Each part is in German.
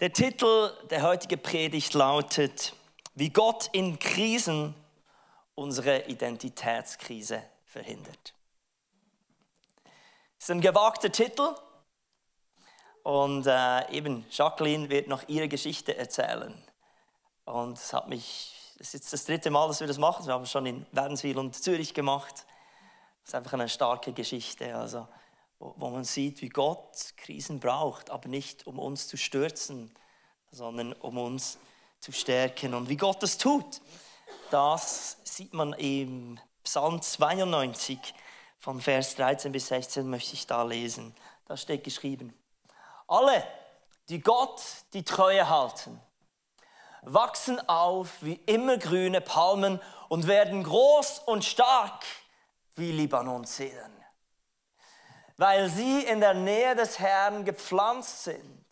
Der Titel der heutigen Predigt lautet, wie Gott in Krisen unsere Identitätskrise verhindert. Das ist ein gewagter Titel und äh, eben Jacqueline wird noch ihre Geschichte erzählen. Und es hat mich, es ist jetzt das dritte Mal, dass wir das machen. Wir haben es schon in Wädenswil und Zürich gemacht. Das ist einfach eine starke Geschichte. Also wo man sieht, wie Gott Krisen braucht, aber nicht um uns zu stürzen, sondern um uns zu stärken. Und wie Gott das tut, das sieht man im Psalm 92 von Vers 13 bis 16 möchte ich da lesen. Da steht geschrieben, alle, die Gott die Treue halten, wachsen auf wie immergrüne Palmen und werden groß und stark wie Libanon-Zedern weil sie in der Nähe des Herrn gepflanzt sind,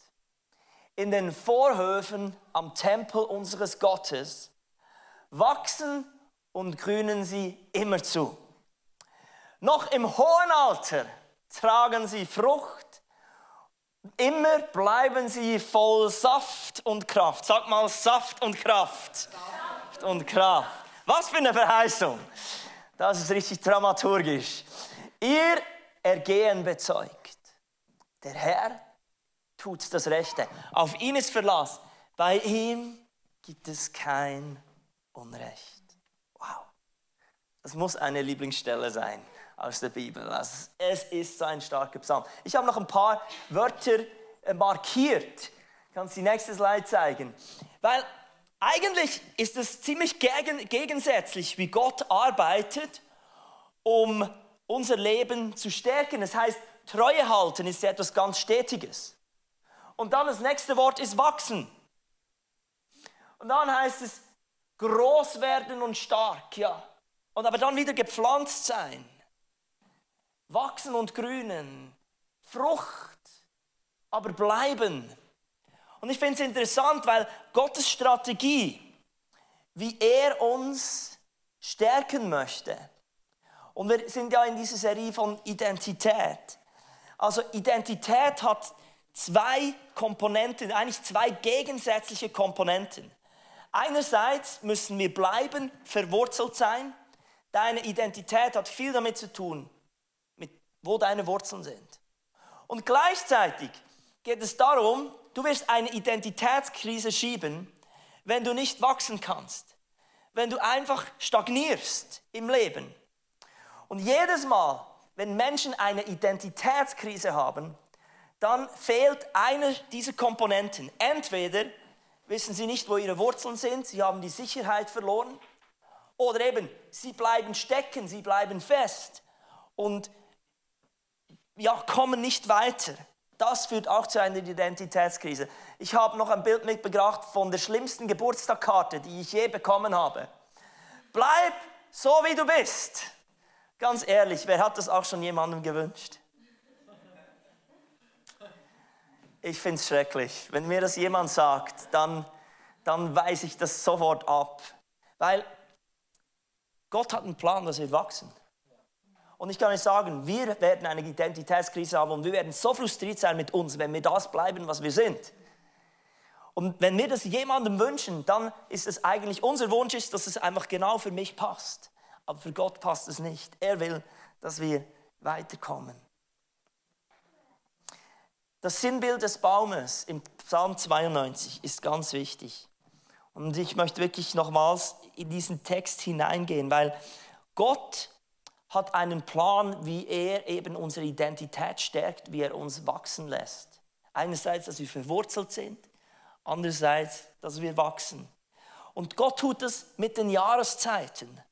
in den Vorhöfen am Tempel unseres Gottes, wachsen und grünen sie immerzu. Noch im hohen Alter tragen sie Frucht, immer bleiben sie voll Saft und Kraft. Sag mal Saft und Kraft. Saft und Kraft. Was für eine Verheißung. Das ist richtig dramaturgisch. Ihr Ergehen bezeugt. Der Herr tut das Rechte. Auf ihn ist Verlass. Bei ihm gibt es kein Unrecht. Wow. Das muss eine Lieblingsstelle sein aus der Bibel. Also es ist so ein starker Psalm. Ich habe noch ein paar Wörter äh, markiert. Kannst die nächste Slide zeigen. Weil eigentlich ist es ziemlich gegen, gegensätzlich, wie Gott arbeitet, um unser Leben zu stärken. Das heißt, Treue halten ist etwas ganz Stetiges. Und dann das nächste Wort ist wachsen. Und dann heißt es groß werden und stark, ja. Und aber dann wieder gepflanzt sein. Wachsen und grünen. Frucht, aber bleiben. Und ich finde es interessant, weil Gottes Strategie, wie er uns stärken möchte, und wir sind ja in dieser Serie von Identität. Also Identität hat zwei Komponenten, eigentlich zwei gegensätzliche Komponenten. Einerseits müssen wir bleiben, verwurzelt sein. Deine Identität hat viel damit zu tun, mit wo deine Wurzeln sind. Und gleichzeitig geht es darum, du wirst eine Identitätskrise schieben, wenn du nicht wachsen kannst, wenn du einfach stagnierst im Leben. Und jedes Mal, wenn Menschen eine Identitätskrise haben, dann fehlt eine dieser Komponenten. Entweder wissen sie nicht, wo ihre Wurzeln sind, sie haben die Sicherheit verloren, oder eben, sie bleiben stecken, sie bleiben fest und ja, kommen nicht weiter. Das führt auch zu einer Identitätskrise. Ich habe noch ein Bild mitgebracht von der schlimmsten Geburtstagskarte, die ich je bekommen habe. Bleib so, wie du bist. Ganz ehrlich, wer hat das auch schon jemandem gewünscht? Ich finde es schrecklich. Wenn mir das jemand sagt, dann, dann weise ich das sofort ab. Weil Gott hat einen Plan, dass wir wachsen. Und ich kann euch sagen, wir werden eine Identitätskrise haben und wir werden so frustriert sein mit uns, wenn wir das bleiben, was wir sind. Und wenn wir das jemandem wünschen, dann ist es eigentlich unser Wunsch, ist, dass es einfach genau für mich passt aber für Gott passt es nicht. Er will, dass wir weiterkommen. Das Sinnbild des Baumes im Psalm 92 ist ganz wichtig. Und ich möchte wirklich nochmals in diesen Text hineingehen, weil Gott hat einen Plan, wie er eben unsere Identität stärkt, wie er uns wachsen lässt. Einerseits, dass wir verwurzelt sind, andererseits, dass wir wachsen. Und Gott tut das mit den Jahreszeiten.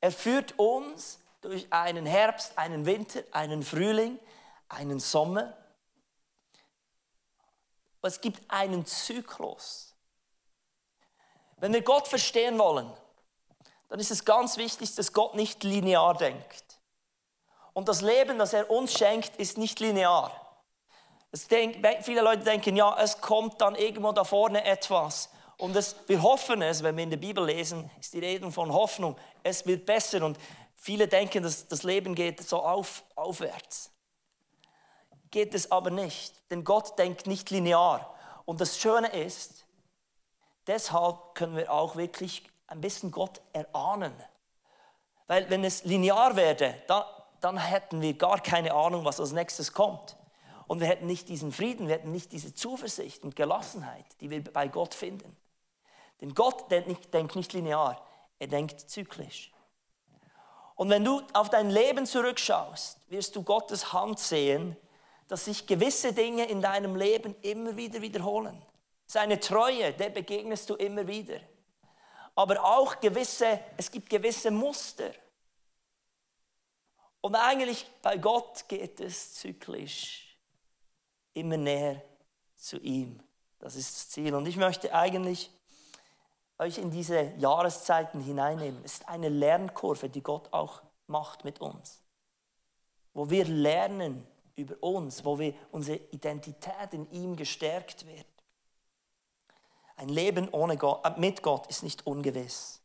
Er führt uns durch einen Herbst, einen Winter, einen Frühling, einen Sommer. Es gibt einen Zyklus. Wenn wir Gott verstehen wollen, dann ist es ganz wichtig, dass Gott nicht linear denkt. Und das Leben, das er uns schenkt, ist nicht linear. Denk, viele Leute denken, ja, es kommt dann irgendwo da vorne etwas. Und es, wir hoffen es, wenn wir in der Bibel lesen, ist die Rede von Hoffnung. Es wird besser und viele denken, dass das Leben geht so auf, aufwärts. Geht es aber nicht, denn Gott denkt nicht linear. Und das Schöne ist, deshalb können wir auch wirklich ein bisschen Gott erahnen. Weil wenn es linear wäre, dann, dann hätten wir gar keine Ahnung, was als nächstes kommt. Und wir hätten nicht diesen Frieden, wir hätten nicht diese Zuversicht und Gelassenheit, die wir bei Gott finden. Denn Gott denkt nicht, denkt nicht linear, er denkt zyklisch. Und wenn du auf dein Leben zurückschaust, wirst du Gottes Hand sehen, dass sich gewisse Dinge in deinem Leben immer wieder wiederholen. Seine Treue, der begegnest du immer wieder. Aber auch gewisse, es gibt gewisse Muster. Und eigentlich bei Gott geht es zyklisch immer näher zu ihm. Das ist das Ziel. Und ich möchte eigentlich euch in diese Jahreszeiten hineinnehmen. Es ist eine Lernkurve, die Gott auch macht mit uns. Wo wir lernen, über uns, wo wir unsere Identität in ihm gestärkt wird. Ein Leben ohne Gott, äh, mit Gott ist nicht ungewiss,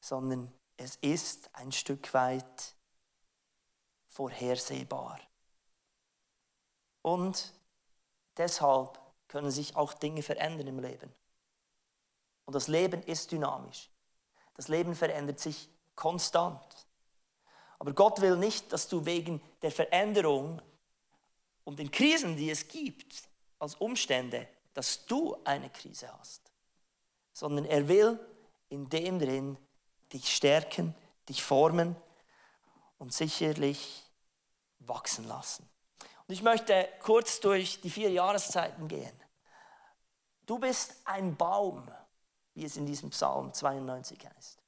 sondern es ist ein Stück weit vorhersehbar. Und deshalb können sich auch Dinge verändern im Leben. Und das Leben ist dynamisch. Das Leben verändert sich konstant. Aber Gott will nicht, dass du wegen der Veränderung und den Krisen, die es gibt, als Umstände, dass du eine Krise hast, sondern er will in dem drin dich stärken, dich formen und sicherlich wachsen lassen. Und ich möchte kurz durch die vier Jahreszeiten gehen. Du bist ein Baum, wie es in diesem Psalm 92 heißt.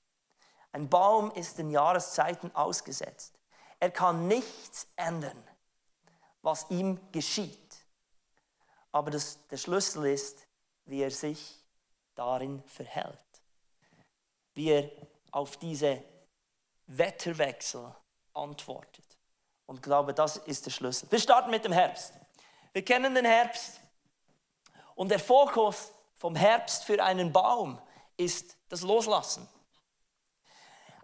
Ein Baum ist den Jahreszeiten ausgesetzt. Er kann nichts ändern was ihm geschieht. Aber das, der Schlüssel ist, wie er sich darin verhält. Wie er auf diese Wetterwechsel antwortet. Und ich glaube, das ist der Schlüssel. Wir starten mit dem Herbst. Wir kennen den Herbst. Und der Fokus vom Herbst für einen Baum ist das Loslassen.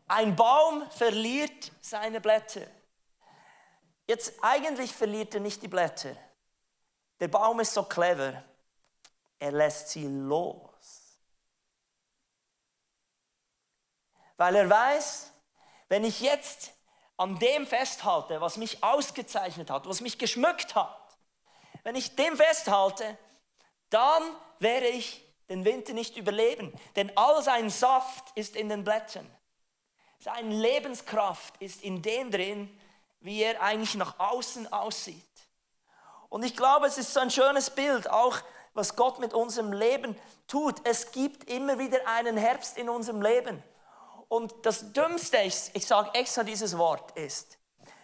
Ein Baum verliert seine Blätter. Jetzt eigentlich verliert er nicht die Blätter. Der Baum ist so clever, er lässt sie los. Weil er weiß, wenn ich jetzt an dem festhalte, was mich ausgezeichnet hat, was mich geschmückt hat, wenn ich dem festhalte, dann werde ich den Winter nicht überleben. Denn all sein Saft ist in den Blättern. Seine Lebenskraft ist in dem drin, wie er eigentlich nach außen aussieht. Und ich glaube, es ist so ein schönes Bild, auch was Gott mit unserem Leben tut. Es gibt immer wieder einen Herbst in unserem Leben. Und das Dümmste, ich, ich sage extra dieses Wort, ist,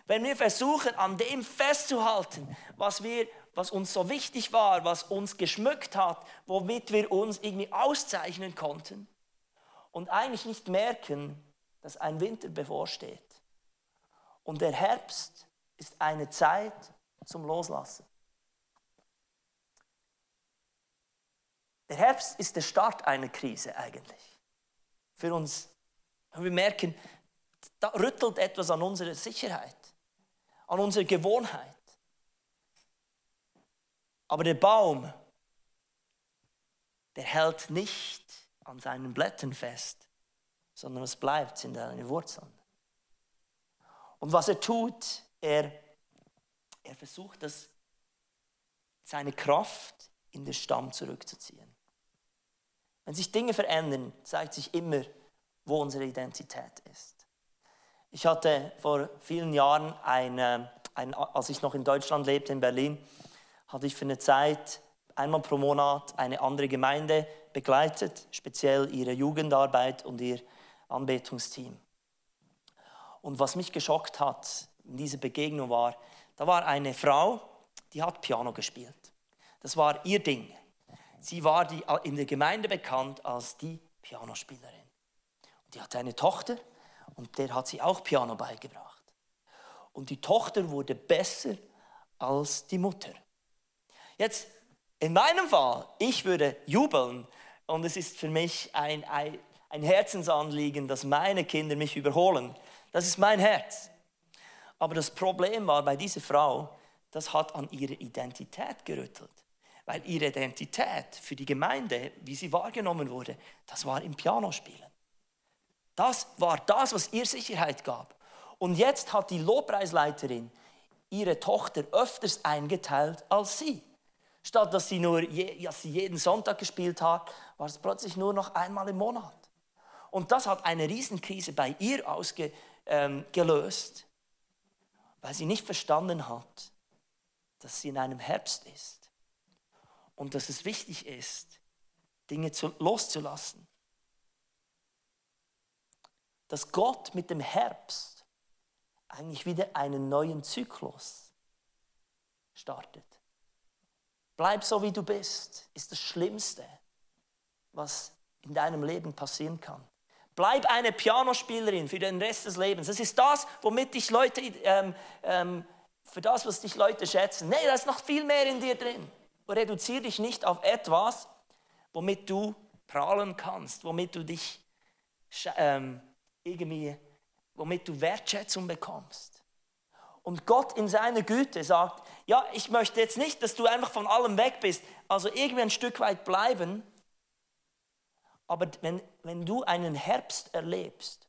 wenn wir versuchen, an dem festzuhalten, was, wir, was uns so wichtig war, was uns geschmückt hat, womit wir uns irgendwie auszeichnen konnten und eigentlich nicht merken, dass ein Winter bevorsteht. Und der Herbst ist eine Zeit zum Loslassen. Der Herbst ist der Start einer Krise eigentlich. Für uns. Wir merken, da rüttelt etwas an unserer Sicherheit, an unserer Gewohnheit. Aber der Baum, der hält nicht an seinen Blättern fest, sondern es bleibt in seinen Wurzeln. Und was er tut, er, er versucht, das, seine Kraft in den Stamm zurückzuziehen. Wenn sich Dinge verändern, zeigt sich immer, wo unsere Identität ist. Ich hatte vor vielen Jahren, eine, ein, als ich noch in Deutschland lebte, in Berlin, hatte ich für eine Zeit einmal pro Monat eine andere Gemeinde begleitet, speziell ihre Jugendarbeit und ihr Anbetungsteam. Und was mich geschockt hat in dieser Begegnung war, da war eine Frau, die hat Piano gespielt. Das war ihr Ding. Sie war die, in der Gemeinde bekannt als die Pianospielerin. Und die hatte eine Tochter und der hat sie auch Piano beigebracht. Und die Tochter wurde besser als die Mutter. Jetzt, in meinem Fall, ich würde jubeln und es ist für mich ein, ein, ein Herzensanliegen, dass meine Kinder mich überholen. Das ist mein Herz. Aber das Problem war bei dieser Frau, das hat an ihre Identität gerüttelt. weil ihre Identität für die Gemeinde, wie sie wahrgenommen wurde, das war im Pianospielen. Das war das, was ihr Sicherheit gab. Und jetzt hat die Lobpreisleiterin ihre Tochter öfters eingeteilt als sie. Statt dass sie nur je, dass sie jeden Sonntag gespielt hat, war es plötzlich nur noch einmal im Monat. Und das hat eine Riesenkrise bei ihr ausgelöst, ähm, weil sie nicht verstanden hat, dass sie in einem Herbst ist und dass es wichtig ist, Dinge zu, loszulassen. Dass Gott mit dem Herbst eigentlich wieder einen neuen Zyklus startet. Bleib so, wie du bist, ist das Schlimmste, was in deinem Leben passieren kann. Bleib eine Pianospielerin für den Rest des Lebens. Das ist das, womit dich Leute, ähm, ähm, für das, was dich Leute schätzen. Nee, da ist noch viel mehr in dir drin. Reduziere dich nicht auf etwas, womit du prahlen kannst, womit du dich ähm, irgendwie, womit du Wertschätzung bekommst. Und Gott in seiner Güte sagt, ja, ich möchte jetzt nicht, dass du einfach von allem weg bist, also irgendwie ein Stück weit bleiben. Aber wenn, wenn du einen Herbst erlebst,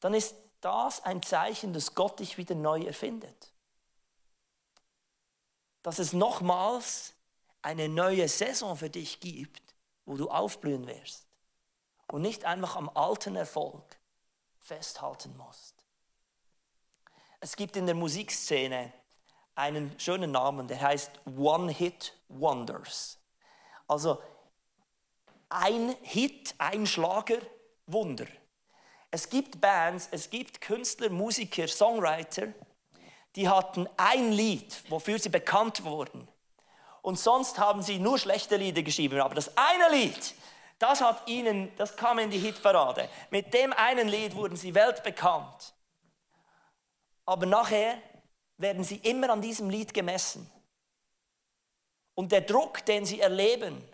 dann ist das ein Zeichen, dass Gott dich wieder neu erfindet. Dass es nochmals eine neue Saison für dich gibt, wo du aufblühen wirst und nicht einfach am alten Erfolg festhalten musst. Es gibt in der Musikszene einen schönen Namen, der heißt One-Hit-Wonders. Also ein Hit, ein Schlager, Wunder. Es gibt Bands, es gibt Künstler, Musiker, Songwriter, die hatten ein Lied, wofür sie bekannt wurden. Und sonst haben sie nur schlechte Lieder geschrieben. Aber das eine Lied, das hat ihnen, das kam in die Hitparade. Mit dem einen Lied wurden sie weltbekannt. Aber nachher werden sie immer an diesem Lied gemessen. Und der Druck, den sie erleben,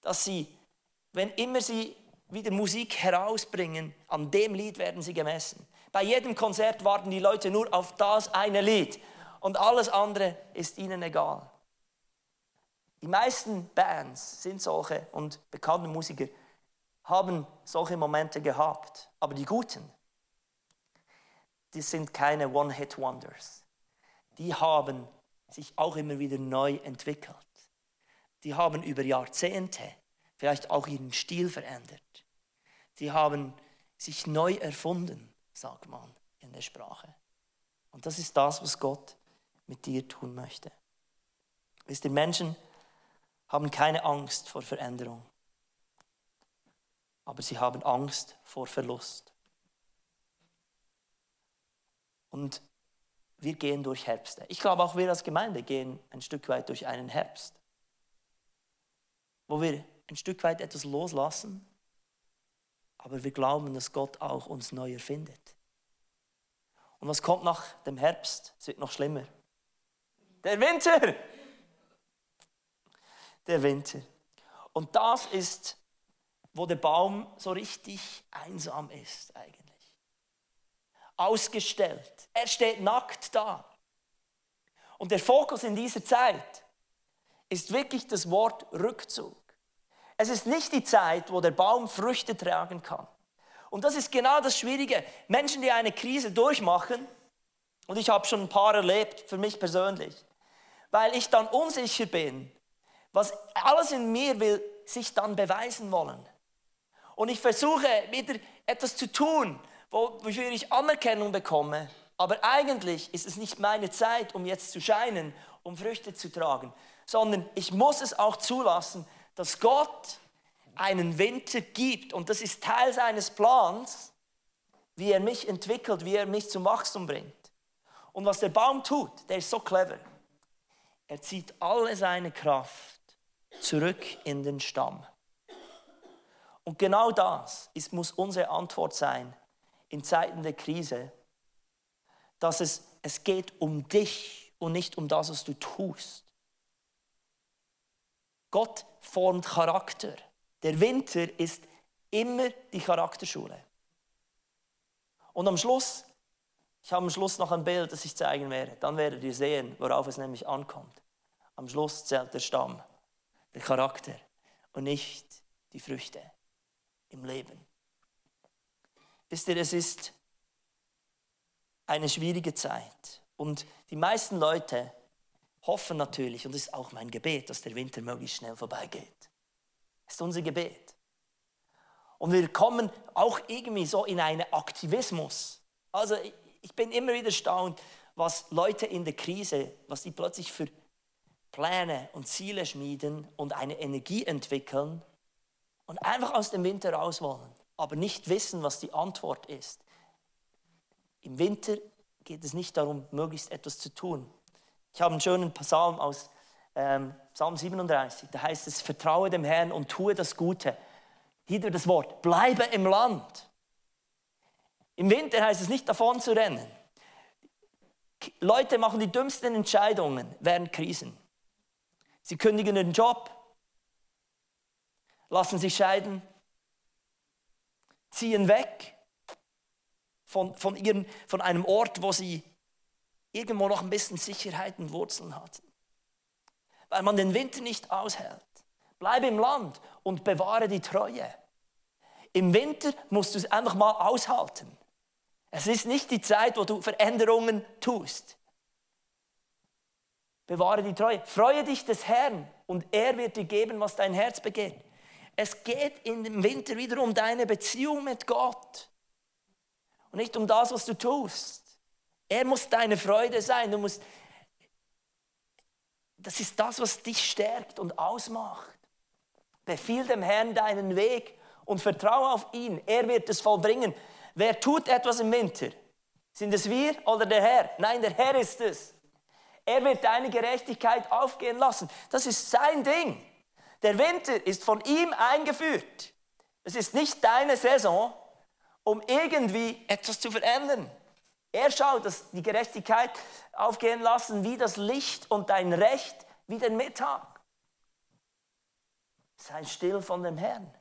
dass sie, wenn immer sie wieder Musik herausbringen, an dem Lied werden sie gemessen. Bei jedem Konzert warten die Leute nur auf das eine Lied und alles andere ist ihnen egal. Die meisten Bands sind solche und bekannte Musiker haben solche Momente gehabt, aber die guten, die sind keine One-Hit-Wonders. Die haben sich auch immer wieder neu entwickelt. Die haben über Jahrzehnte vielleicht auch ihren Stil verändert. Die haben sich neu erfunden, sagt man in der Sprache. Und das ist das, was Gott mit dir tun möchte. Wisst ihr, Menschen haben keine Angst vor Veränderung, aber sie haben Angst vor Verlust. Und wir gehen durch Herbste. Ich glaube, auch wir als Gemeinde gehen ein Stück weit durch einen Herbst, wo wir ein Stück weit etwas loslassen, aber wir glauben, dass Gott auch uns neu erfindet. Und was kommt nach dem Herbst? Es wird noch schlimmer. Der Winter! Der Winter. Und das ist, wo der Baum so richtig einsam ist eigentlich ausgestellt. Er steht nackt da. Und der Fokus in dieser Zeit ist wirklich das Wort Rückzug. Es ist nicht die Zeit, wo der Baum Früchte tragen kann. Und das ist genau das Schwierige. Menschen, die eine Krise durchmachen, und ich habe schon ein paar erlebt, für mich persönlich, weil ich dann unsicher bin, was alles in mir will sich dann beweisen wollen. Und ich versuche wieder etwas zu tun, wofür ich Anerkennung bekomme. Aber eigentlich ist es nicht meine Zeit, um jetzt zu scheinen, um Früchte zu tragen, sondern ich muss es auch zulassen, dass Gott einen Winter gibt. Und das ist Teil seines Plans, wie er mich entwickelt, wie er mich zum Wachstum bringt. Und was der Baum tut, der ist so clever. Er zieht alle seine Kraft zurück in den Stamm. Und genau das ist, muss unsere Antwort sein in Zeiten der Krise, dass es, es geht um dich und nicht um das, was du tust. Gott formt Charakter. Der Winter ist immer die Charakterschule. Und am Schluss, ich habe am Schluss noch ein Bild, das ich zeigen werde, dann werdet ihr sehen, worauf es nämlich ankommt. Am Schluss zählt der Stamm, der Charakter und nicht die Früchte im Leben. Wisst ihr, es ist eine schwierige Zeit und die meisten Leute hoffen natürlich, und es ist auch mein Gebet, dass der Winter möglichst schnell vorbeigeht. Das ist unser Gebet. Und wir kommen auch irgendwie so in einen Aktivismus. Also ich bin immer wieder erstaunt, was Leute in der Krise, was sie plötzlich für Pläne und Ziele schmieden und eine Energie entwickeln und einfach aus dem Winter raus wollen, aber nicht wissen, was die Antwort ist. Im Winter geht es nicht darum, möglichst etwas zu tun. Ich habe einen schönen Psalm aus ähm, Psalm 37, da heißt es, vertraue dem Herrn und tue das Gute. Hier das Wort, bleibe im Land. Im Winter heißt es nicht davon zu rennen. Leute machen die dümmsten Entscheidungen während Krisen. Sie kündigen den Job, lassen sich scheiden, ziehen weg von, von, ihren, von einem Ort, wo sie irgendwo noch ein bisschen Sicherheit und Wurzeln hatten. Weil man den Winter nicht aushält. Bleibe im Land und bewahre die Treue. Im Winter musst du es einfach mal aushalten. Es ist nicht die Zeit, wo du Veränderungen tust. Bewahre die Treue. Freue dich des Herrn und er wird dir geben, was dein Herz begehrt. Es geht dem Winter wieder um deine Beziehung mit Gott und nicht um das, was du tust. Er muss deine Freude sein. Du musst, das ist das, was dich stärkt und ausmacht. Befiehl dem Herrn deinen Weg und vertraue auf ihn. Er wird es vollbringen. Wer tut etwas im Winter? Sind es wir oder der Herr? Nein, der Herr ist es. Er wird deine Gerechtigkeit aufgehen lassen. Das ist sein Ding. Der Winter ist von ihm eingeführt. Es ist nicht deine Saison, um irgendwie etwas zu verändern. Er schaut, dass die Gerechtigkeit aufgehen lassen wie das Licht und dein Recht wie den Mittag. Sei still von dem Herrn.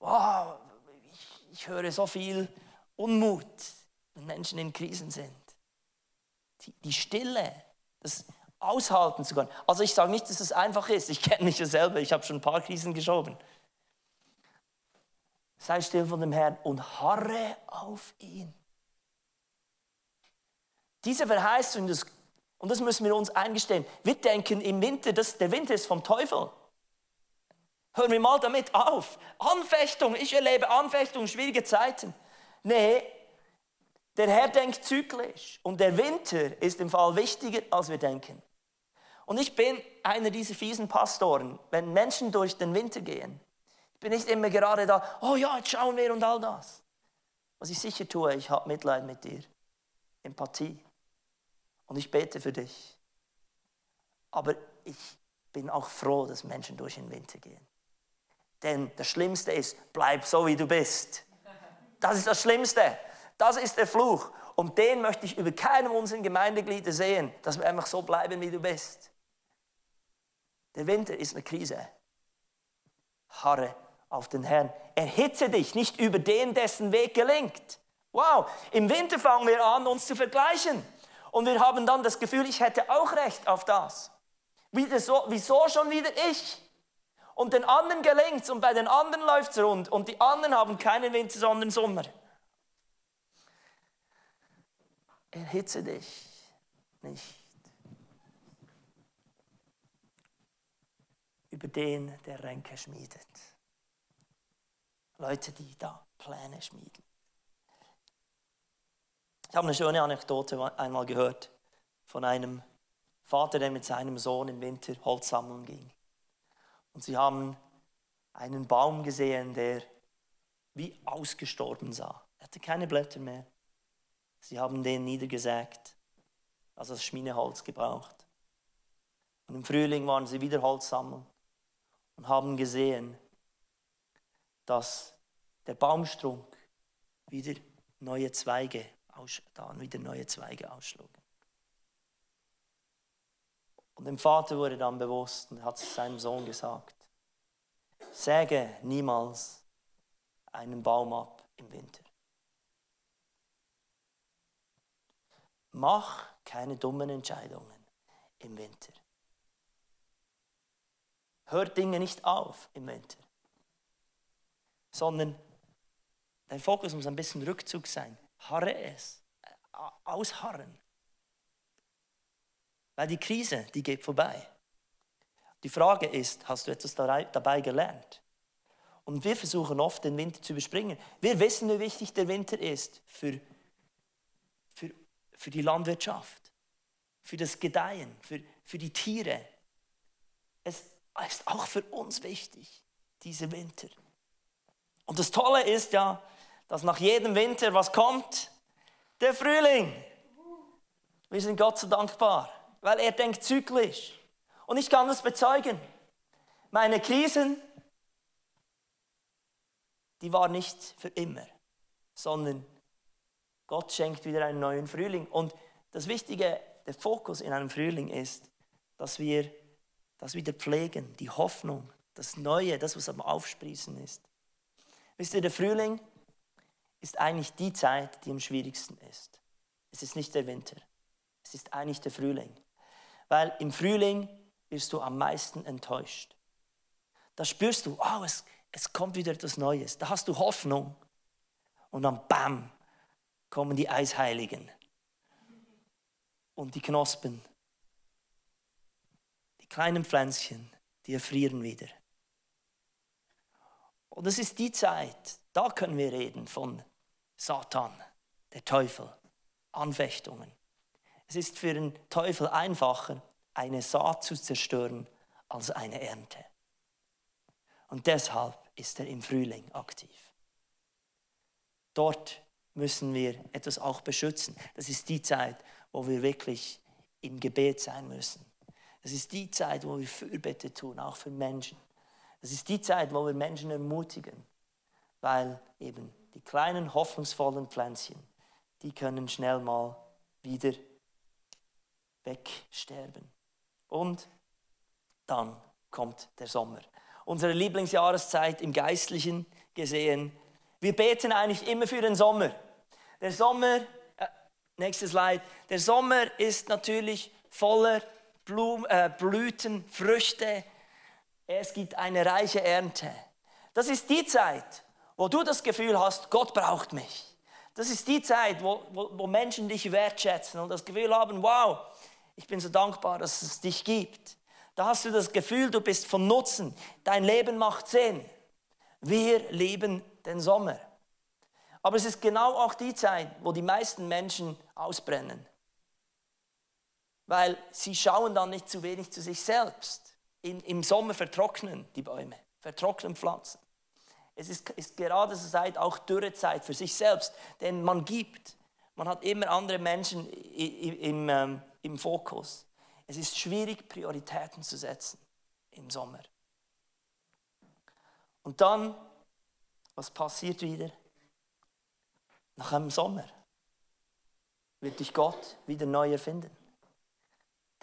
wow, ich, ich höre so viel Unmut, wenn Menschen in Krisen sind. Die, die Stille, das aushalten zu können. Also ich sage nicht, dass es einfach ist. Ich kenne mich ja selber, ich habe schon ein paar Krisen geschoben. Sei still von dem Herrn und harre auf ihn. Diese Verheißung, das, und das müssen wir uns eingestehen, wir denken im Winter, dass der Winter ist vom Teufel. Hören wir mal damit auf. Anfechtung, ich erlebe Anfechtung, schwierige Zeiten. Nee, der Herr denkt zyklisch und der Winter ist im Fall wichtiger, als wir denken. Und ich bin einer dieser fiesen Pastoren, wenn Menschen durch den Winter gehen. Ich bin nicht immer gerade da, oh ja, jetzt schauen wir und all das. Was ich sicher tue, ich habe Mitleid mit dir, Empathie. Und ich bete für dich. Aber ich bin auch froh, dass Menschen durch den Winter gehen. Denn das Schlimmste ist, bleib so, wie du bist. Das ist das Schlimmste. Das ist der Fluch. Und den möchte ich über keinem unserer Gemeindeglieder sehen, dass wir einfach so bleiben, wie du bist. Der Winter ist eine Krise. Harre auf den Herrn. Erhitze dich nicht über den, dessen Weg gelingt. Wow, im Winter fangen wir an, uns zu vergleichen. Und wir haben dann das Gefühl, ich hätte auch Recht auf das. Wieso, wieso schon wieder ich? Und den anderen gelingt es und bei den anderen läuft es rund und die anderen haben keinen Winter, sondern Sommer. Erhitze dich nicht über den, der Ränke schmiedet. Leute, die da Pläne schmieden. Ich habe eine schöne Anekdote einmal gehört von einem Vater, der mit seinem Sohn im Winter Holz sammeln ging. Und sie haben einen Baum gesehen, der wie ausgestorben sah. Er hatte keine Blätter mehr. Sie haben den niedergesägt, also das Schmieneholz gebraucht. Und im Frühling waren sie wieder Holz sammeln und haben gesehen, dass der Baumstrunk wieder neue Zweige, da wieder neue Zweige ausschlug. Und dem Vater wurde dann bewusst und hat seinem Sohn gesagt, säge niemals einen Baum ab im Winter. Mach keine dummen Entscheidungen im Winter. Hör Dinge nicht auf im Winter, sondern dein Fokus muss ein bisschen Rückzug sein. Harre es, ausharren. Weil die Krise, die geht vorbei. Die Frage ist, hast du etwas dabei gelernt? Und wir versuchen oft, den Winter zu überspringen. Wir wissen, wie wichtig der Winter ist für, für, für die Landwirtschaft, für das Gedeihen, für, für die Tiere. Es ist auch für uns wichtig, dieser Winter. Und das Tolle ist ja, dass nach jedem Winter was kommt? Der Frühling. Wir sind Gott so dankbar, weil er denkt zyklisch. Und ich kann das bezeugen. Meine Krisen, die waren nicht für immer, sondern Gott schenkt wieder einen neuen Frühling. Und das Wichtige, der Fokus in einem Frühling ist, dass wir das wieder pflegen, die Hoffnung, das Neue, das, was am Aufsprießen ist. Wisst ihr, der Frühling ist eigentlich die Zeit, die am schwierigsten ist. Es ist nicht der Winter, es ist eigentlich der Frühling. Weil im Frühling wirst du am meisten enttäuscht. Da spürst du, oh, es, es kommt wieder etwas Neues. Da hast du Hoffnung. Und dann, bam, kommen die Eisheiligen und die Knospen. Die kleinen Pflänzchen, die erfrieren wieder. Und es ist die Zeit, da können wir reden von Satan, der Teufel, Anfechtungen. Es ist für den Teufel einfacher, eine Saat zu zerstören als eine Ernte. Und deshalb ist er im Frühling aktiv. Dort müssen wir etwas auch beschützen. Das ist die Zeit, wo wir wirklich im Gebet sein müssen. Das ist die Zeit, wo wir Fürbitte tun, auch für Menschen. Das ist die Zeit, wo wir Menschen ermutigen, weil eben die kleinen hoffnungsvollen Pflänzchen, die können schnell mal wieder wegsterben. Und dann kommt der Sommer. Unsere Lieblingsjahreszeit im Geistlichen gesehen. Wir beten eigentlich immer für den Sommer. Der Sommer, äh, nächstes Slide, der Sommer ist natürlich voller Äh, Blüten, Früchte. Es gibt eine reiche Ernte. Das ist die Zeit, wo du das Gefühl hast, Gott braucht mich. Das ist die Zeit, wo, wo, wo Menschen dich wertschätzen und das Gefühl haben, wow, ich bin so dankbar, dass es dich gibt. Da hast du das Gefühl, du bist von Nutzen. Dein Leben macht Sinn. Wir leben den Sommer. Aber es ist genau auch die Zeit, wo die meisten Menschen ausbrennen. Weil sie schauen dann nicht zu wenig zu sich selbst. In, Im Sommer vertrocknen die Bäume, vertrocknen Pflanzen. Es ist, ist gerade zur Zeit auch Dürrezeit für sich selbst, denn man gibt. Man hat immer andere Menschen im, im, ähm, im Fokus. Es ist schwierig, Prioritäten zu setzen im Sommer. Und dann, was passiert wieder? Nach einem Sommer wird dich Gott wieder neu erfinden.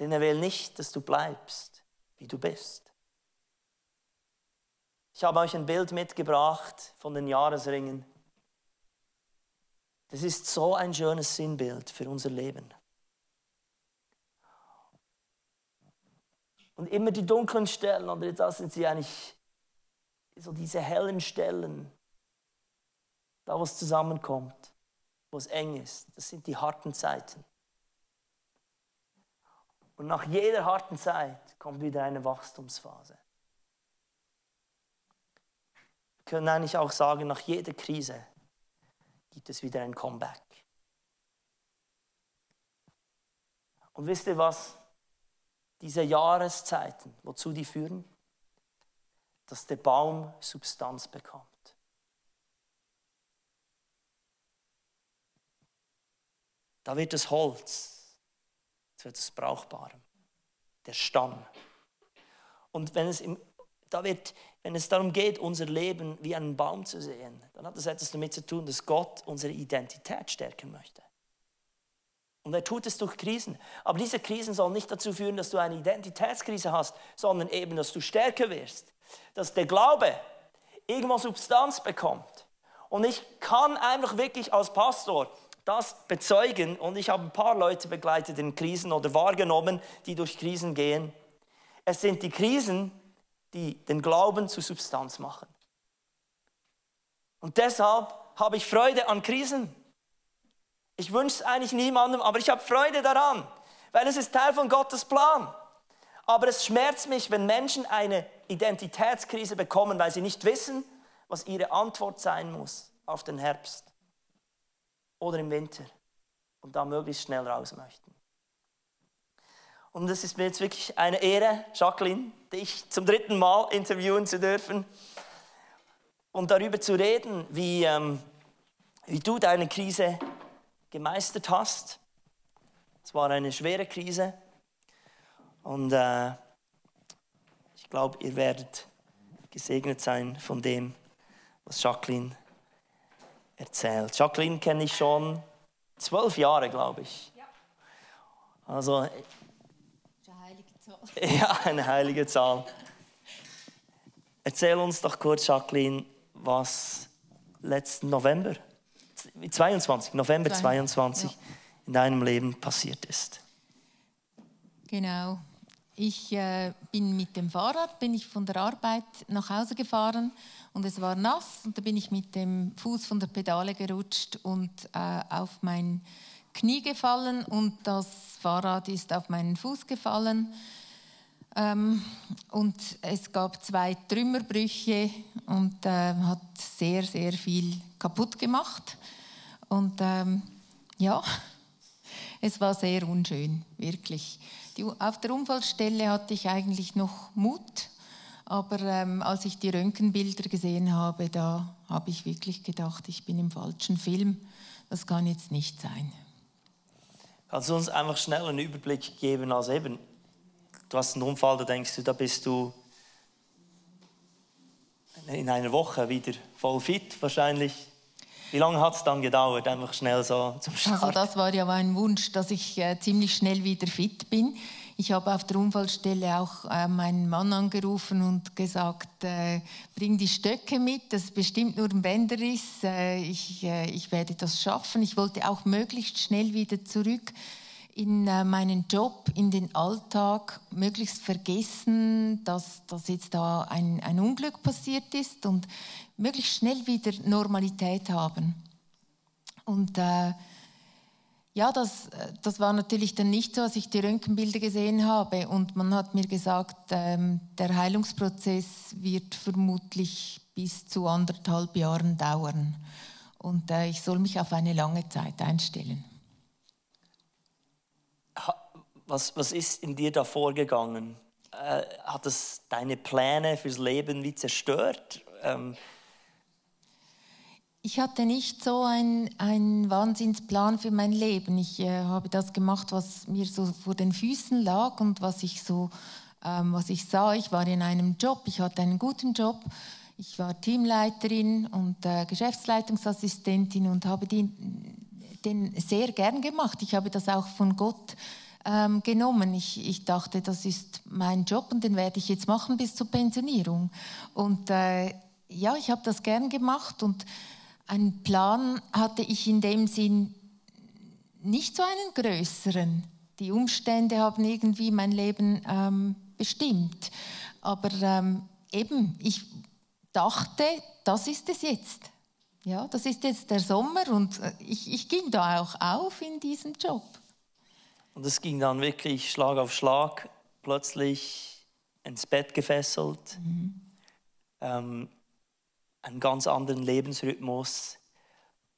Denn er will nicht, dass du bleibst, wie du bist. Ich habe euch ein Bild mitgebracht von den Jahresringen. Das ist so ein schönes Sinnbild für unser Leben. Und immer die dunklen Stellen, oder da sind sie eigentlich so diese hellen Stellen, da wo es zusammenkommt, wo es eng ist, das sind die harten Zeiten. Und nach jeder harten Zeit kommt wieder eine Wachstumsphase. Wir können eigentlich auch sagen, nach jeder Krise gibt es wieder ein Comeback. Und wisst ihr was? Diese Jahreszeiten, wozu die führen? Dass der Baum Substanz bekommt. Da wird das Holz, jetzt wird es brauchbar, der Stamm. Und wenn es, im, da wird, wenn es darum geht, unser Leben wie einen Baum zu sehen, dann hat das etwas damit zu tun, dass Gott unsere Identität stärken möchte. Und er tut es durch Krisen. Aber diese Krisen sollen nicht dazu führen, dass du eine Identitätskrise hast, sondern eben, dass du stärker wirst. Dass der Glaube irgendwo Substanz bekommt. Und ich kann einfach wirklich als Pastor das bezeugen und ich habe ein paar Leute begleitet in Krisen oder wahrgenommen, die durch Krisen gehen. Es sind die Krisen, die den Glauben zu Substanz machen. Und deshalb habe ich Freude an Krisen. Ich wünsche es eigentlich niemandem, aber ich habe Freude daran, weil es ist Teil von Gottes Plan. Aber es schmerzt mich, wenn Menschen eine Identitätskrise bekommen, weil sie nicht wissen, was ihre Antwort sein muss auf den Herbst oder im Winter und da möglichst schnell raus möchten. Und es ist mir jetzt wirklich eine Ehre, Jacqueline, dich zum dritten Mal interviewen zu dürfen und darüber zu reden, wie, ähm, wie du deine Krise gemeistert hast. Es war eine schwere Krise und äh, ich glaube, ihr werdet gesegnet sein von dem, was Jacqueline erzählt. Jacqueline kenne ich schon zwölf Jahre, glaube ich. Ja. Also, eine heilige Zahl. Ja, eine heilige Zahl. Erzähl uns doch kurz, Jacqueline, was letzten November, 22, November 22 ja. in deinem Leben passiert ist. Genau. Ich äh, bin mit dem Fahrrad, bin ich von der Arbeit nach Hause gefahren und es war nass und da bin ich mit dem Fuß von der Pedale gerutscht und äh, auf mein Knie gefallen und das Fahrrad ist auf meinen Fuß gefallen. Ähm, und es gab zwei Trümmerbrüche und äh, hat sehr, sehr viel kaputt gemacht. Und ähm, ja, es war sehr unschön, wirklich. Die, auf der Unfallstelle hatte ich eigentlich noch Mut, aber ähm, als ich die Röntgenbilder gesehen habe, da habe ich wirklich gedacht, ich bin im falschen Film. Das kann jetzt nicht sein. Kannst du uns einfach schnell einen Überblick geben, als eben, du hast einen Unfall, da denkst du, da bist du in einer Woche wieder voll fit wahrscheinlich. Wie lange hat es dann gedauert, einfach schnell so zum Start? Also das war ja mein Wunsch, dass ich äh, ziemlich schnell wieder fit bin. Ich habe auf der Unfallstelle auch äh, meinen Mann angerufen und gesagt, äh, bring die Stöcke mit, das ist bestimmt nur ein Bänderriss, äh, ich, äh, ich werde das schaffen. Ich wollte auch möglichst schnell wieder zurück in äh, meinen Job, in den Alltag, möglichst vergessen, dass, dass jetzt da ein, ein Unglück passiert ist und möglichst schnell wieder Normalität haben. Und äh, ja, das, das war natürlich dann nicht so, als ich die Röntgenbilder gesehen habe. Und man hat mir gesagt, ähm, der Heilungsprozess wird vermutlich bis zu anderthalb Jahren dauern. Und äh, ich soll mich auf eine lange Zeit einstellen. Was, was ist in dir da vorgegangen? Äh, hat es deine Pläne fürs Leben wie zerstört? Ähm, ich hatte nicht so einen Wahnsinnsplan für mein Leben. Ich äh, habe das gemacht, was mir so vor den Füßen lag und was ich so, ähm, was ich sah. Ich war in einem Job, ich hatte einen guten Job. Ich war Teamleiterin und äh, Geschäftsleitungsassistentin und habe den, den sehr gern gemacht. Ich habe das auch von Gott ähm, genommen. Ich, ich dachte, das ist mein Job und den werde ich jetzt machen bis zur Pensionierung. Und äh, ja, ich habe das gern gemacht und einen Plan hatte ich in dem Sinn nicht so einen größeren. Die Umstände haben irgendwie mein Leben ähm, bestimmt. Aber ähm, eben, ich dachte, das ist es jetzt. Ja, das ist jetzt der Sommer und äh, ich, ich ging da auch auf in diesem Job. Und es ging dann wirklich Schlag auf Schlag, plötzlich ins Bett gefesselt. Mhm. Ähm, einen ganz anderen Lebensrhythmus.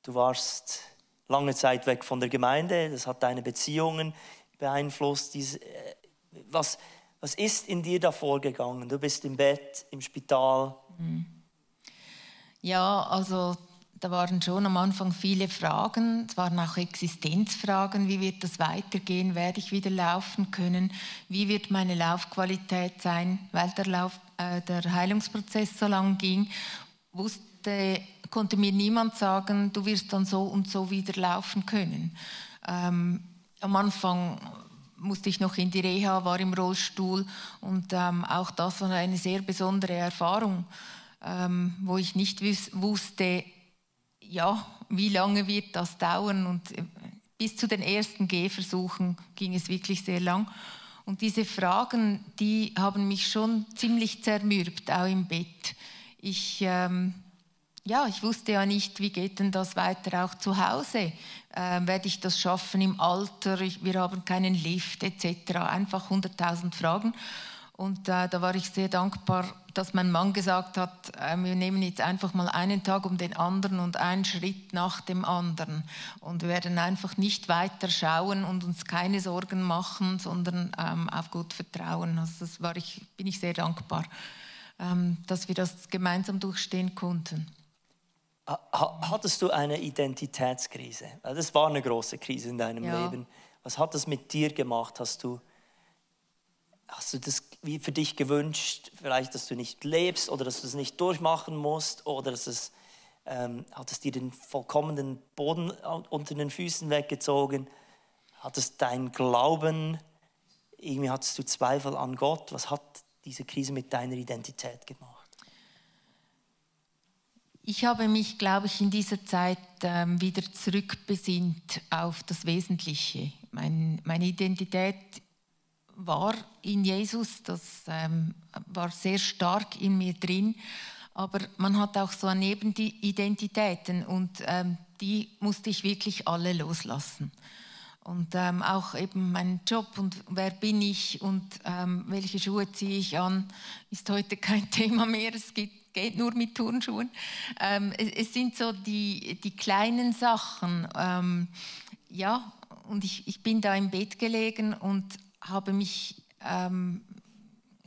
Du warst lange Zeit weg von der Gemeinde, das hat deine Beziehungen beeinflusst. Äh, was, was ist in dir da vorgegangen? Du bist im Bett, im Spital. Mhm. Ja, also da waren schon am Anfang viele Fragen. Es waren auch Existenzfragen. Wie wird das weitergehen? Werde ich wieder laufen können? Wie wird meine Laufqualität sein, weil der, Lauf, äh, der Heilungsprozess so lang ging? Wusste, konnte mir niemand sagen, du wirst dann so und so wieder laufen können. Ähm, am Anfang musste ich noch in die Reha, war im Rollstuhl und ähm, auch das war eine sehr besondere Erfahrung, ähm, wo ich nicht wusste, ja, wie lange wird das dauern? Und äh, bis zu den ersten Gehversuchen ging es wirklich sehr lang. Und diese Fragen, die haben mich schon ziemlich zermürbt, auch im Bett. Ich, ähm, ja, ich wusste ja nicht, wie geht denn das weiter auch zu Hause? Ähm, werde ich das schaffen im Alter? Ich, wir haben keinen Lift etc. Einfach 100.000 Fragen. Und äh, da war ich sehr dankbar, dass mein Mann gesagt hat, äh, wir nehmen jetzt einfach mal einen Tag um den anderen und einen Schritt nach dem anderen und werden einfach nicht weiter schauen und uns keine Sorgen machen, sondern ähm, auf Gott vertrauen. Also das war ich, bin ich sehr dankbar, dass wir das gemeinsam durchstehen konnten. Hattest du eine Identitätskrise? Das war eine große Krise in deinem ja. Leben. Was hat das mit dir gemacht? Hast du hast du das wie für dich gewünscht, vielleicht, dass du nicht lebst oder dass du es nicht durchmachen musst oder dass es, ähm, hat es dir den vollkommenen Boden unter den Füßen weggezogen? Hat es dein Glauben, irgendwie hattest du Zweifel an Gott? Was hat diese Krise mit deiner Identität gemacht? Ich habe mich, glaube ich, in dieser Zeit ähm, wieder zurückbesinnt auf das Wesentliche. Mein, meine Identität war in Jesus, das ähm, war sehr stark in mir drin. Aber man hat auch so neben die Identitäten und ähm, die musste ich wirklich alle loslassen. Und ähm, auch eben mein Job und wer bin ich und ähm, welche Schuhe ziehe ich an, ist heute kein Thema mehr. Es geht, geht nur mit Turnschuhen. Ähm, es, es, sind so die, die kleinen Sachen. Ähm, ja, und ich, ich bin da im Bett gelegen und habe mich ähm,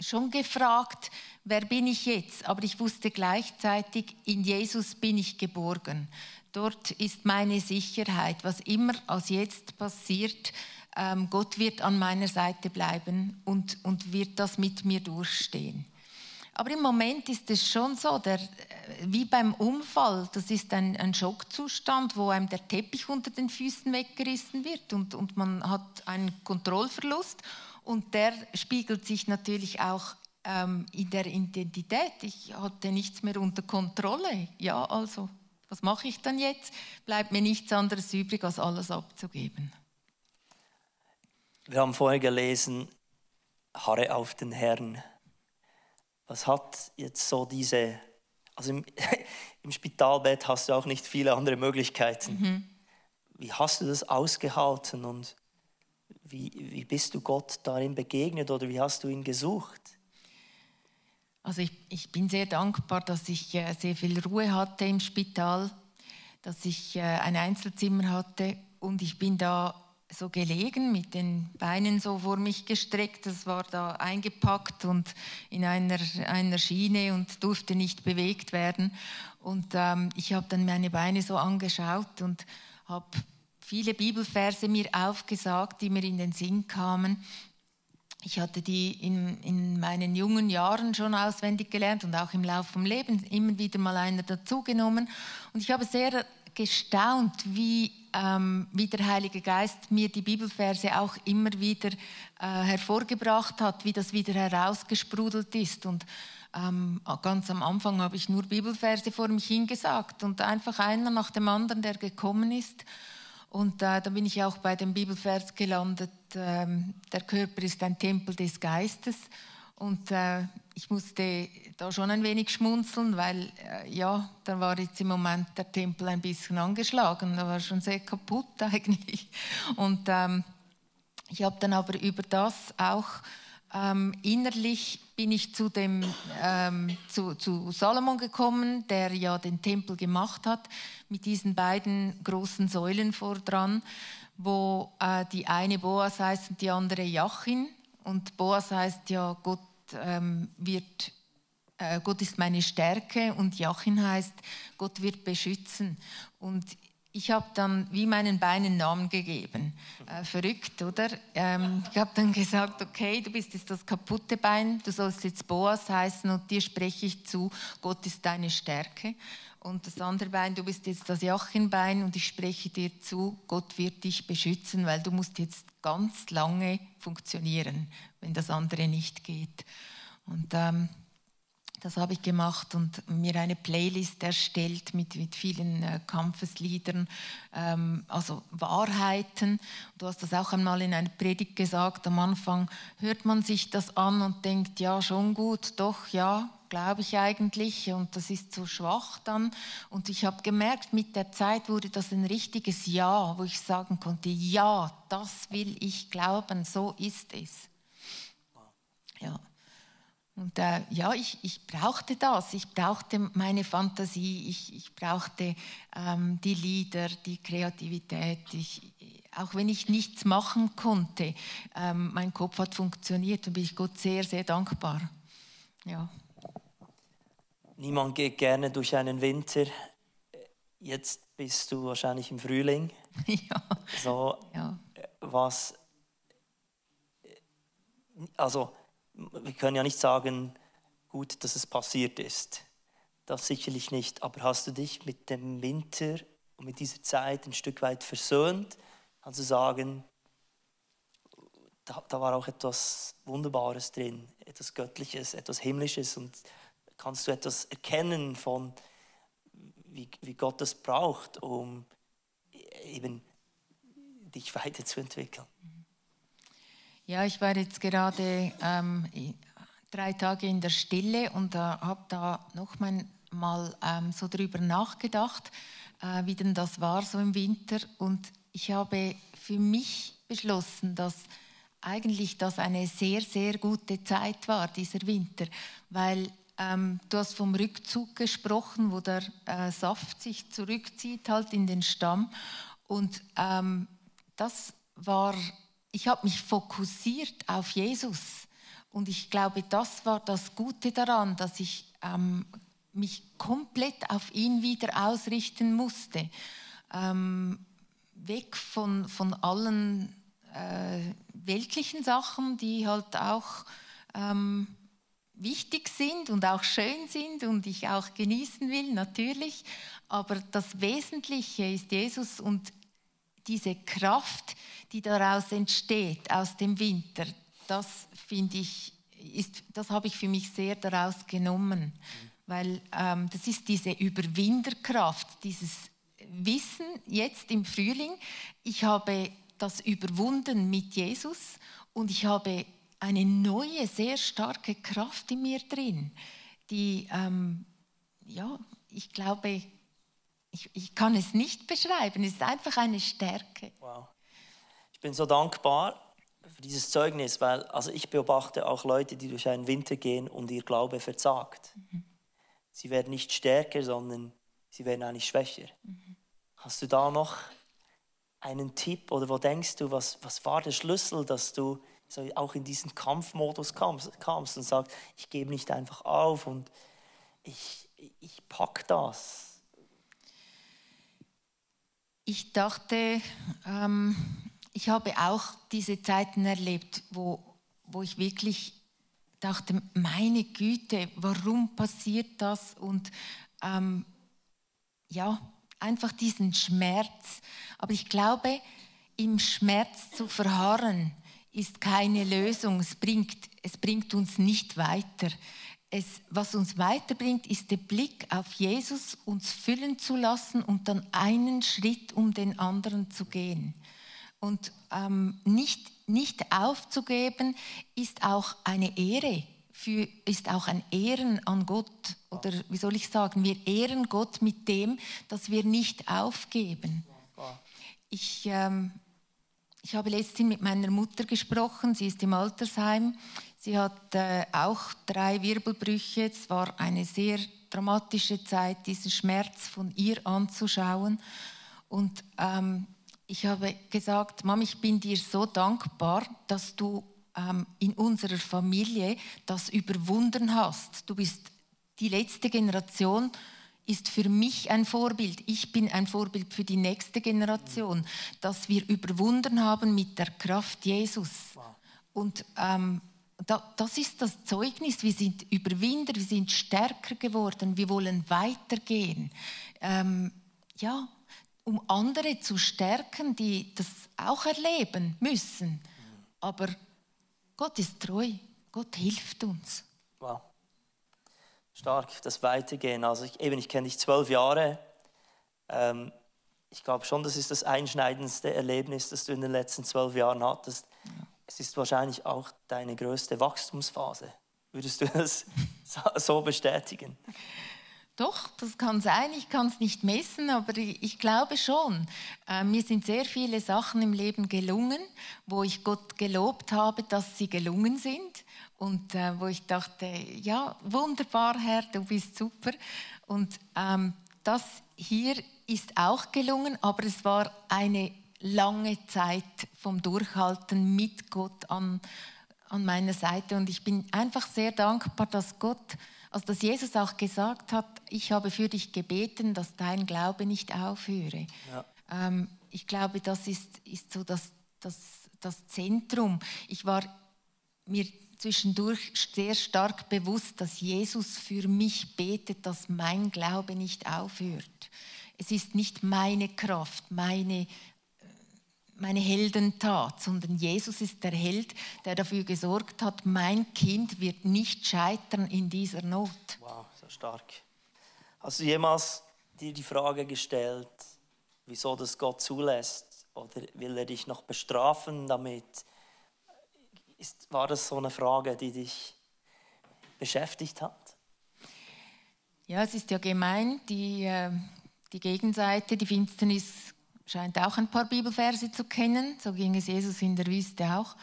schon gefragt, wer bin ich jetzt? Aber ich wusste gleichzeitig, in Jesus bin ich geborgen. Dort ist meine Sicherheit, was immer als jetzt passiert. Ähm, Gott wird an meiner Seite bleiben und, und wird das mit mir durchstehen. Aber im Moment ist es schon so, der, äh, wie beim Unfall, das ist ein, ein, Schockzustand, wo einem der Teppich unter den Füßen weggerissen wird und, und man hat einen Kontrollverlust und der spiegelt sich natürlich auch ähm, in der Identität. Ich hatte nichts mehr unter Kontrolle. Ja, also, was mache ich dann jetzt? Bleibt mir nichts anderes übrig, als alles abzugeben. Wir haben vorher gelesen, harre auf den Herrn was hat jetzt so diese, also im, im Spitalbett hast du auch nicht viele andere Möglichkeiten. Mhm. Wie hast du das ausgehalten und wie, wie bist du Gott darin begegnet oder wie hast du ihn gesucht? Also ich, ich bin sehr dankbar, dass ich äh, sehr viel Ruhe hatte im Spital, dass ich äh, ein Einzelzimmer hatte und ich bin da so gelegen, mit den Beinen so vor mich gestreckt. Das war da eingepackt und in einer, einer Schiene und durfte nicht bewegt werden. Und ähm, ich habe dann meine Beine so angeschaut und habe viele Bibelverse mir aufgesagt, die mir in den Sinn kamen. Ich hatte die in, in meinen jungen Jahren schon auswendig gelernt und auch im Laufe des Lebens immer wieder mal einer dazugenommen. Und ich habe sehr gestaunt, wie, ähm, wie der Heilige Geist mir die Bibelverse auch immer wieder äh, hervorgebracht hat, wie das wieder herausgesprudelt ist. Und ähm, ganz am Anfang habe ich nur Bibelverse vor mich hingesagt und einfach einer nach dem anderen, der gekommen ist. Und äh, da bin ich auch bei dem Bibelvers gelandet, äh, der Körper ist ein Tempel des Geistes. Und äh, ich musste da schon ein wenig schmunzeln, weil äh, ja, da war jetzt im Moment der Tempel ein bisschen angeschlagen, da war schon sehr kaputt eigentlich. Und ähm, ich habe dann aber über das auch ähm, innerlich bin ich zu, dem, ähm, zu, zu Salomon gekommen, der ja den Tempel gemacht hat, mit diesen beiden großen Säulen vor dran, wo äh, die eine Boas heißt und die andere Jachin. Und Boas heißt ja, Gott ähm, wird, äh, Gott ist meine Stärke und Jachin heißt, Gott wird beschützen. Und ich habe dann wie meinen Beinen Namen gegeben. Äh, verrückt, oder? Ähm, ich habe dann gesagt, okay, du bist jetzt das kaputte Bein, du sollst jetzt Boas heißen und dir spreche ich zu, Gott ist deine Stärke. Und das andere Bein, du bist jetzt das Jachenbein und ich spreche dir zu, Gott wird dich beschützen, weil du musst jetzt ganz lange funktionieren, wenn das andere nicht geht. Und ähm, Das habe ich gemacht und mir eine Playlist erstellt mit, mit vielen äh, Kampfesliedern, ähm, also Wahrheiten. Du hast das auch einmal in einer Predigt gesagt. Am Anfang hört man sich das an und denkt, ja, schon gut, doch, ja, glaube ich eigentlich. Und das ist so schwach dann. Und ich habe gemerkt, mit der Zeit wurde das ein richtiges Ja, wo ich sagen konnte, ja, das will ich glauben, so ist es. Ja. Und äh, ja, ich, ich brauchte das. Ich brauchte meine Fantasie. Ich, ich brauchte ähm, die Lieder, die Kreativität. Ich, auch wenn ich nichts machen konnte, ähm, mein Kopf hat funktioniert und bin ich Gott sehr, sehr dankbar. Ja. Niemand geht gerne durch einen Winter. Jetzt bist du wahrscheinlich im Frühling. ja. So, ja. was. Also wir können ja nicht sagen, gut, dass es passiert ist. Das sicherlich nicht. Aber hast du dich mit dem Winter und mit dieser Zeit ein Stück weit versöhnt? Kannst du sagen, da, da war auch etwas Wunderbares drin, etwas Göttliches, etwas Himmlisches und kannst du etwas erkennen von, wie, wie Gott das braucht, um eben dich weiterzuentwickeln? Ja, ich war jetzt gerade ähm, drei Tage in der Stille und äh, habe da noch mal ähm, so drüber nachgedacht, äh, wie denn das war so im Winter. Und ich habe für mich beschlossen, dass eigentlich das eine sehr, sehr gute Zeit war, dieser Winter, weil ähm, du hast vom Rückzug gesprochen, wo der äh, Saft sich zurückzieht halt in den Stamm. Und ähm, das war ich habe mich fokussiert auf Jesus. Und ich glaube, das war das Gute daran, dass ich ähm, mich komplett auf ihn wieder ausrichten musste. Ähm, weg von, von allen äh, weltlichen Sachen, die halt auch ähm, wichtig sind und auch schön sind und ich auch genießen will, natürlich. Aber das Wesentliche ist Jesus und diese Kraft, die daraus entsteht, aus dem Winter, das finde ich, ist, das habe ich für mich sehr daraus genommen. Weil ähm, das ist diese Überwinderkraft, dieses Wissen jetzt im Frühling, ich habe das überwunden mit Jesus und ich habe eine neue, sehr starke Kraft in mir drin, die, ähm, ja, ich glaube, ich, ich kann es nicht beschreiben, es ist einfach eine Stärke. Wow. Ich bin so dankbar für dieses Zeugnis, weil also ich beobachte auch Leute, die durch einen Winter gehen und ihr Glaube verzagt. Mhm. Sie werden nicht stärker, sondern sie werden eigentlich schwächer. Mhm. Hast du da noch einen Tipp oder wo denkst du, was, was war der Schlüssel, dass du so auch in diesen Kampfmodus kamst, kamst und sagst, ich gebe nicht einfach auf und ich, ich pack das? Ich dachte, ähm, ich habe auch diese Zeiten erlebt, wo, wo ich wirklich dachte, meine Güte, warum passiert das? Und ähm, ja, einfach diesen Schmerz. Aber ich glaube, im Schmerz zu verharren ist keine Lösung. Es bringt, es bringt uns nicht weiter es, was uns weiterbringt, ist der Blick auf Jesus, uns füllen zu lassen und dann einen Schritt um den anderen zu gehen. Und ähm, nicht, nicht aufzugeben ist auch eine Ehre, für, ist auch ein Ehren an Gott. Oder wie soll ich sagen, wir ehren Gott mit dem, dass wir nicht aufgeben. Ich, ähm, ich habe letztens mit meiner Mutter gesprochen, sie ist im Altersheim Sie hat äh, auch drei Wirbelbrüche. Es war eine sehr dramatische Zeit, diesen Schmerz von ihr anzuschauen. Und ähm, ich habe gesagt, Mama, ich bin dir so dankbar, dass du ähm, in unserer Familie das überwunden hast. Du bist die letzte Generation, ist für mich ein Vorbild. Ich bin ein Vorbild für die nächste Generation, dass wir überwunden haben mit der Kraft Jesus. Wow. Und ähm, das ist das Zeugnis. Wir sind Überwinder, wir sind stärker geworden, wir wollen weitergehen. Ähm, ja, um andere zu stärken, die das auch erleben müssen. Aber Gott ist treu, Gott hilft uns. Wow. Stark, das Weitergehen. Also ich, eben, ich kenne dich zwölf Jahre. Ähm, ich glaube schon, das ist das einschneidendste Erlebnis, das du in den letzten zwölf Jahren hattest. Ja. Es ist wahrscheinlich auch deine größte Wachstumsphase. Würdest du das so bestätigen? Doch, das kann sein. Ich kann es nicht messen, aber ich, glaube schon. Äh, mir sind sehr viele Sachen im Leben gelungen, wo ich Gott gelobt habe, dass sie gelungen sind. Und äh, wo ich dachte, ja, wunderbar, Herr, du bist super. Und ähm, das hier ist auch gelungen, aber es war eine lange Zeit vom Durchhalten mit Gott an, an meiner Seite. Und ich bin einfach sehr dankbar, dass Gott also dass Jesus auch gesagt hat, ich habe für dich gebeten, dass dein Glaube nicht aufhöre. Ja. Ähm, ich glaube, das ist, ist so das, das, das Zentrum. Ich war mir zwischendurch sehr stark bewusst, dass Jesus für mich betet, dass mein Glaube nicht aufhört. Es ist nicht meine Kraft, meine meine Heldentat, sondern Jesus ist der Held, der dafür gesorgt hat, mein Kind wird nicht scheitern in dieser Not. Wow, so stark. Hast du jemals dir die Frage gestellt, wieso das Gott zulässt? Oder will er dich noch bestrafen damit? Ist, war das so eine Frage, die dich beschäftigt hat? Ja, es ist ja gemein, die, äh, die Gegenseite, die Finsternis scheint auch ein paar Bibelverse zu kennen. So ging es Jesus in der Wüste auch.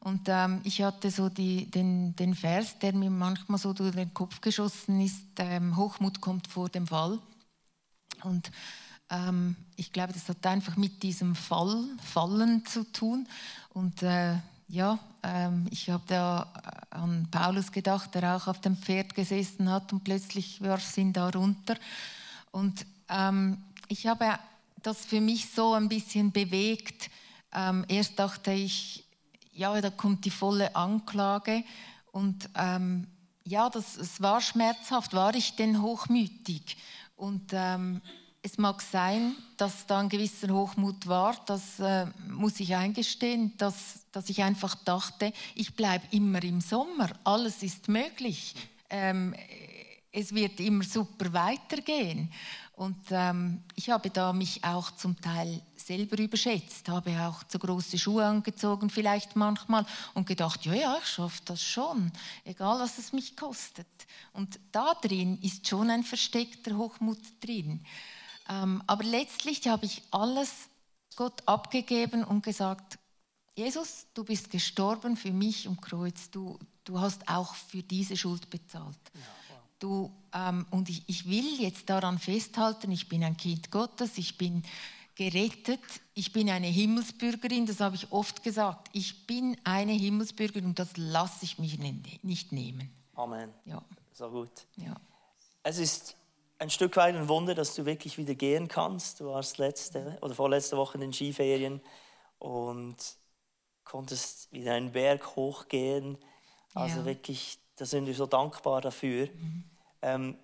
Und ähm, ich hatte so die, den, den Vers, der mir manchmal so durch den Kopf geschossen ist, ähm, Hochmut kommt vor dem Fall. Und ähm, ich glaube, das hat einfach mit diesem Fall, Fallen zu tun. Und äh, ja, ähm, ich habe da an Paulus gedacht, der auch auf dem Pferd gesessen hat und plötzlich warf ihn da runter. Und ähm, ich habe das für mich so ein bisschen bewegt. Ähm, erst dachte ich, ja, da kommt die volle Anklage und ähm, ja, das, es war schmerzhaft. War ich denn hochmütig? Und ähm, es mag sein, dass da ein gewisser Hochmut war, das äh, muss ich eingestehen, dass, dass ich einfach dachte, ich bleibe immer im Sommer, alles ist möglich, ähm, es wird immer super weitergehen. Und ähm, ich habe da mich auch zum Teil selber überschätzt, habe auch zu große Schuhe angezogen, vielleicht manchmal, und gedacht, ja, ja, ich schaffe das schon, egal was es mich kostet. Und da drin ist schon ein versteckter Hochmut drin. Ähm, aber letztlich habe ich alles Gott abgegeben und gesagt, Jesus, du bist gestorben für mich am Kreuz, du, du hast auch für diese Schuld bezahlt. Ja. Du, ähm, und ich, ich will jetzt daran festhalten, ich bin ein Kind Gottes, ich bin gerettet, ich bin eine Himmelsbürgerin, das habe ich oft gesagt. Ich bin eine Himmelsbürgerin und das lasse ich mich nicht nehmen. Amen. Ja. So gut. Ja. Es ist ein Stück weit ein Wunder, dass du wirklich wieder gehen kannst. Du warst letzte oder vorletzte Woche in den Skiferien und konntest wieder einen Berg hochgehen. Also ja. wirklich, da sind wir so dankbar dafür. Mhm. Ähm,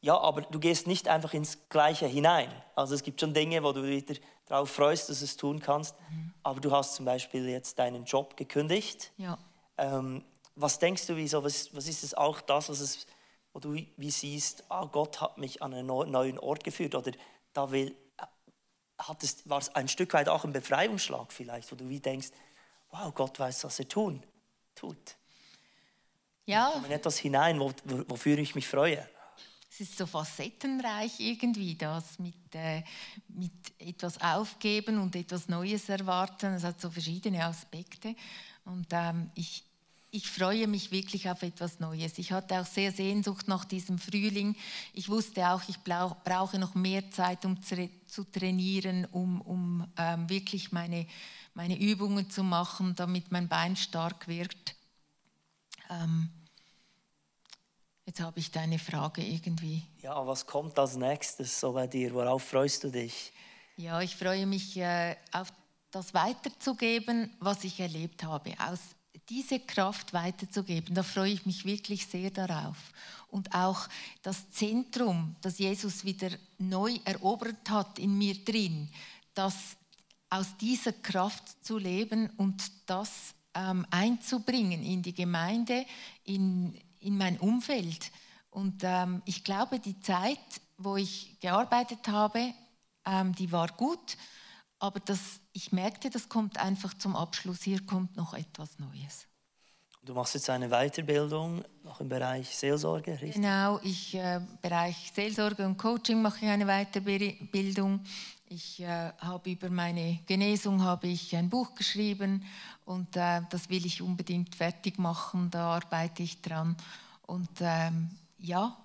ja, aber du gehst nicht einfach ins Gleiche hinein. Also es gibt schon Dinge, wo du wieder darauf freust, dass du es tun kannst. Mhm. Aber du hast zum Beispiel jetzt deinen Job gekündigt. Ja. Ähm, was denkst du, wieso, was, was ist es auch das, was es, wo du wie siehst, ah, Gott hat mich an einen neuen Ort geführt oder da will, hat es, war es ein Stück weit auch ein Befreiungsschlag vielleicht, wo du wie denkst, wow, Gott weiß, was er tun, tut. Ja. in etwas hinein, wofür ich mich freue. Es ist so facettenreich irgendwie, das mit, äh, mit etwas aufgeben und etwas Neues erwarten. Es hat so verschiedene Aspekte. Und ähm, ich, ich freue mich wirklich auf etwas Neues. Ich hatte auch sehr Sehnsucht nach diesem Frühling. Ich wusste auch, ich brauche noch mehr Zeit, um zu trainieren, um, um ähm, wirklich meine, meine Übungen zu machen, damit mein Bein stark wird. Ähm, jetzt habe ich deine Frage irgendwie. Ja, was kommt als nächstes so bei dir? Worauf freust du dich? Ja, ich freue mich äh, auf das weiterzugeben, was ich erlebt habe. Aus diese Kraft weiterzugeben, da freue ich mich wirklich sehr darauf. Und auch das Zentrum, das Jesus wieder neu erobert hat in mir drin, das aus dieser Kraft zu leben und das ähm, einzubringen in die Gemeinde, in, in mein Umfeld. Und ähm, ich glaube, die Zeit, wo ich gearbeitet habe, ähm, die war gut, aber das, ich merkte, das kommt einfach zum Abschluss. Hier kommt noch etwas Neues. Du machst jetzt eine Weiterbildung noch im Bereich Seelsorge, richtig? Genau, ich äh, Bereich Seelsorge und Coaching mache ich eine Weiterbildung. Ich äh, habe über meine Genesung habe ich ein Buch geschrieben und äh, das will ich unbedingt fertig machen. Da arbeite ich dran und ähm, ja,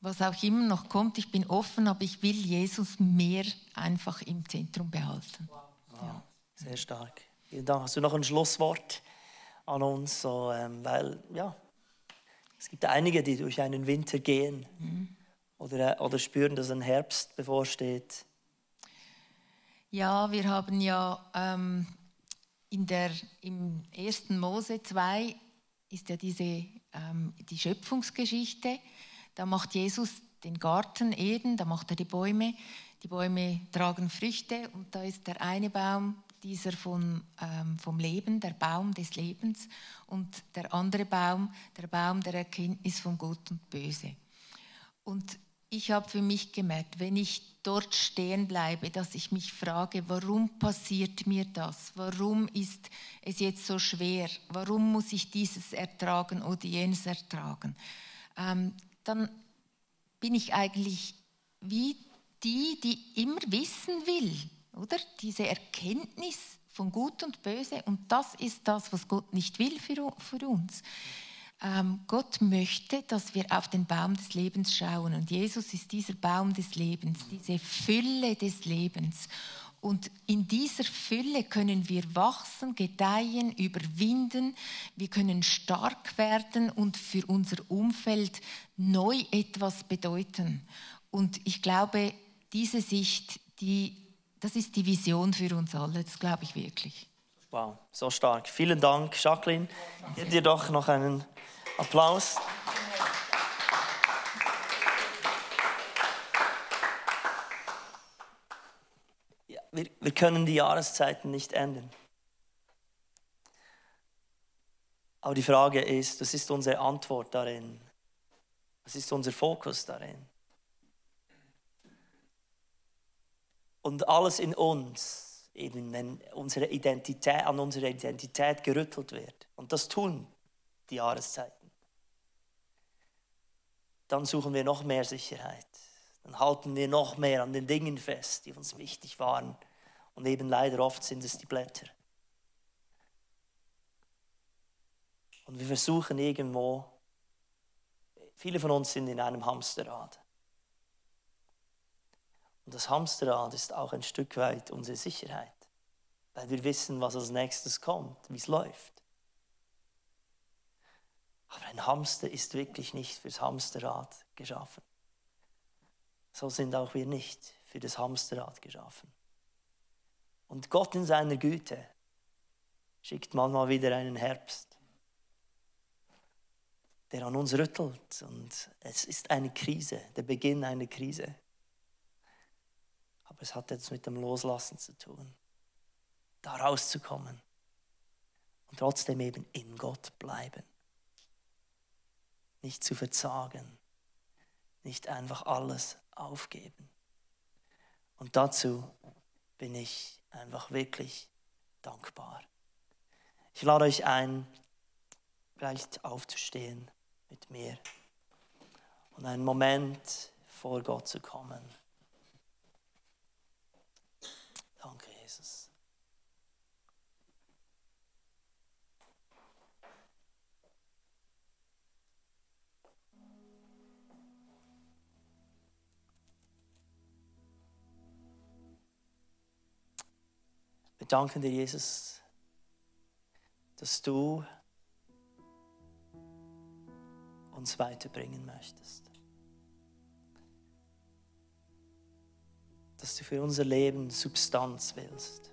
was auch immer noch kommt, ich bin offen, aber ich will Jesus mehr einfach im Zentrum behalten. Wow. Ja. Sehr stark. Vielen Dank. Hast du noch ein Schlusswort an uns? So, ähm, weil, ja, es gibt einige, die durch einen Winter gehen mhm. oder, oder spüren, dass ein Herbst bevorsteht. Ja, wir haben ja ähm, in der, im 1. Mose 2 ist ja diese, ähm, die Schöpfungsgeschichte. Da macht Jesus den Garten Eden, da macht er die Bäume. Die Bäume tragen Früchte und da ist der eine Baum, dieser von, ähm, vom Leben, der Baum des Lebens und der andere Baum, der Baum der Erkenntnis von Gut und Böse. Und ich habe für mich gemerkt, wenn ich dort stehen bleibe, dass ich mich frage, warum passiert mir das? Warum ist es jetzt so schwer? Warum muss ich dieses ertragen oder jenes ertragen? Ähm, dann bin ich eigentlich wie die, die immer wissen will, oder? Diese Erkenntnis von Gut und Böse. Und das ist das, was Gott nicht will für, für uns. Ähm, Gott möchte, dass wir auf den Baum des Lebens schauen. Und Jesus ist dieser Baum des Lebens, diese Fülle des Lebens. Und in dieser Fülle können wir wachsen, gedeihen, überwinden, wir können stark werden und für unser Umfeld neu etwas bedeuten. Und ich glaube, diese Sicht, die, das ist die Vision für uns alle, das glaube ich wirklich. Wow, so stark. Vielen Dank, Jacqueline. Gib dir doch noch einen Applaus. wir, wir können die Jahreszeiten nicht ändern. Aber die Frage ist, was ist unsere Antwort darin? Was ist unser Fokus darin? Und alles in uns, eben wenn unsere Identität, an unserer Identität gerüttelt wird, und das tun die Jahreszeiten, dann suchen wir noch mehr Sicherheit. Dann halten wir noch mehr an den Dingen fest, die uns wichtig waren und eben leider oft sind es die Blätter. Und wir versuchen irgendwo, viele von uns sind in einem Hamsterrad. Und das Hamsterrad ist auch ein Stück weit unsere Sicherheit, weil wir wissen, was als nächstes kommt, wie es läuft. Aber ein Hamster ist wirklich nicht fürs Hamsterrad geschaffen. So sind auch wir nicht für das Hamsterrad geschaffen. Und Gott in seiner Güte schickt manchmal wieder einen Herbst, der an uns rüttelt. Und es ist eine Krise, der Beginn einer Krise. Aber es hat jetzt mit dem Loslassen zu tun, da rauszukommen und trotzdem eben in Gott bleiben. Nicht zu verzagen, nicht einfach alles aufgeben. Und dazu bin ich einfach wirklich dankbar. Ich lade euch ein, vielleicht aufzustehen mit mir und einen Moment vor Gott zu kommen. Danken dir, Jesus, dass du uns weiterbringen möchtest. Dass du für unser Leben Substanz willst.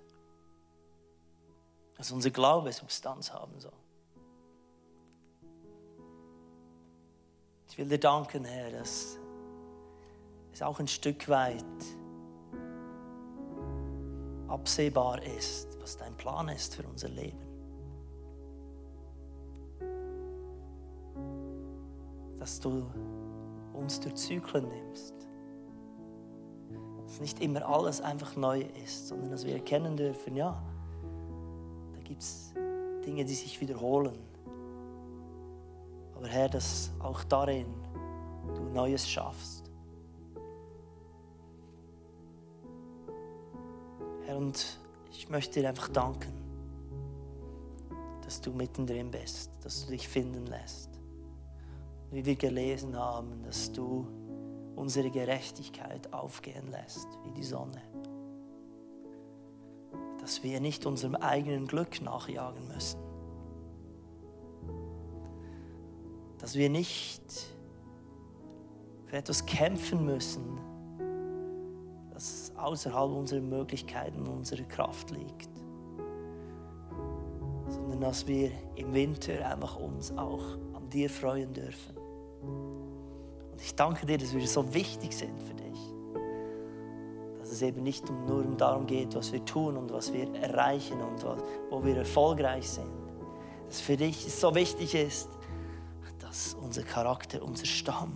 Dass unser Glaube Substanz haben soll. Ich will dir danken, Herr, dass es auch ein Stück weit absehbar ist, was dein Plan ist für unser Leben. Dass du uns durch Zyklen nimmst. Dass nicht immer alles einfach neu ist, sondern dass wir erkennen dürfen, ja, da gibt es Dinge, die sich wiederholen. Aber Herr, dass auch darin du Neues schaffst. Und ich möchte dir einfach danken, dass du mittendrin bist, dass du dich finden lässt. Wie wir gelesen haben, dass du unsere Gerechtigkeit aufgehen lässt wie die Sonne. Dass wir nicht unserem eigenen Glück nachjagen müssen. Dass wir nicht für etwas kämpfen müssen, außerhalb unserer Möglichkeiten unserer Kraft liegt, sondern dass wir im Winter einfach uns auch an dir freuen dürfen. Und ich danke dir, dass wir so wichtig sind für dich. Dass es eben nicht nur darum geht, was wir tun und was wir erreichen und wo wir erfolgreich sind. Dass für dich so wichtig ist, dass unser Charakter, unser Stamm,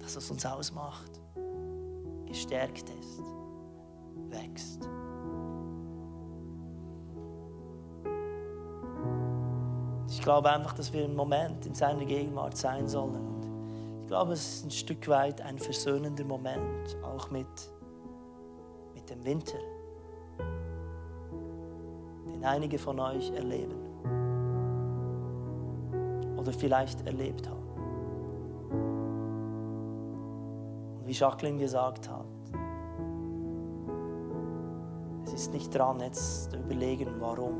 dass es uns ausmacht, gestärkt ist, wächst. Ich glaube einfach, dass wir einen Moment in seiner Gegenwart sein sollen. Und ich glaube, es ist ein Stück weit ein versöhnender Moment, auch mit, mit dem Winter, den einige von euch erleben oder vielleicht erlebt haben. wie Jacqueline gesagt hat, ist nicht dran, jetzt zu überlegen, warum.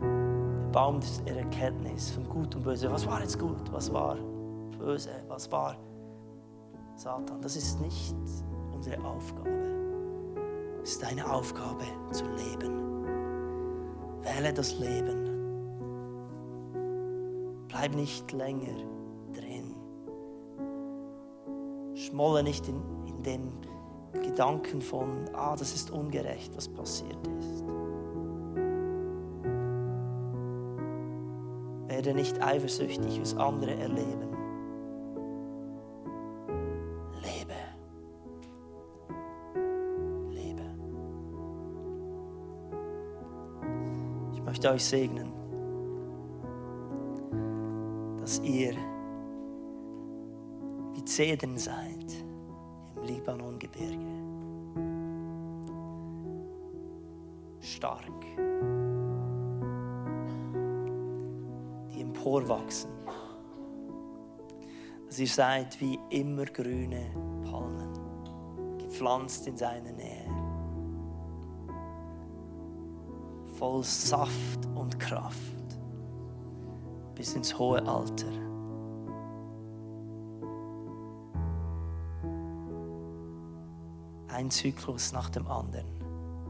Der Baum der Erkenntnis von Gut und Böse, was war jetzt gut, was war böse, was war Satan, das ist nicht unsere Aufgabe. Es ist deine Aufgabe zu leben. Wähle das Leben. Bleib nicht länger schmolle nicht in, in den Gedanken von, ah, das ist ungerecht, was passiert ist. Werde nicht eifersüchtig, was andere erleben. Lebe. Lebe. Ich möchte euch segnen, dass ihr Zedern seid im Libanongebirge. Stark. Die emporwachsen. Dass ihr seid wie immer grüne Palmen, gepflanzt in seiner Nähe. Voll Saft und Kraft bis ins hohe Alter. Ein Zyklus nach dem anderen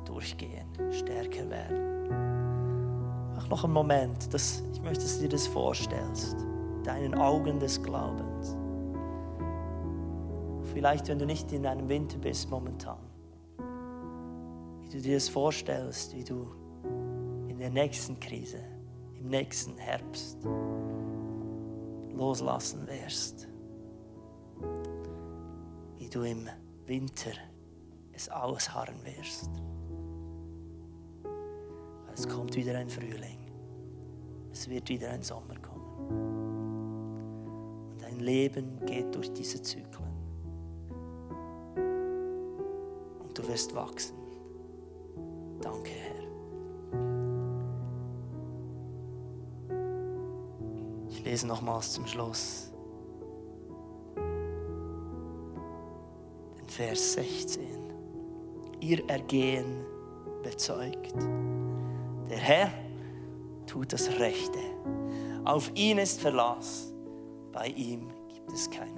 durchgehen, stärker werden. Mach noch einen Moment, dass, ich möchte, dass du dir das vorstellst, deinen Augen des Glaubens. Vielleicht, wenn du nicht in einem Winter bist momentan, wie du dir das vorstellst, wie du in der nächsten Krise, im nächsten Herbst loslassen wirst, wie du im Winter es ausharren wirst. Es kommt wieder ein Frühling. Es wird wieder ein Sommer kommen. Und dein Leben geht durch diese Zyklen. Und du wirst wachsen. Danke, Herr. Ich lese nochmals zum Schluss. Den Vers 16 ihr Ergehen bezeugt. Der Herr tut das Rechte. Auf ihn ist Verlass. Bei ihm gibt es kein Unrecht. Amen.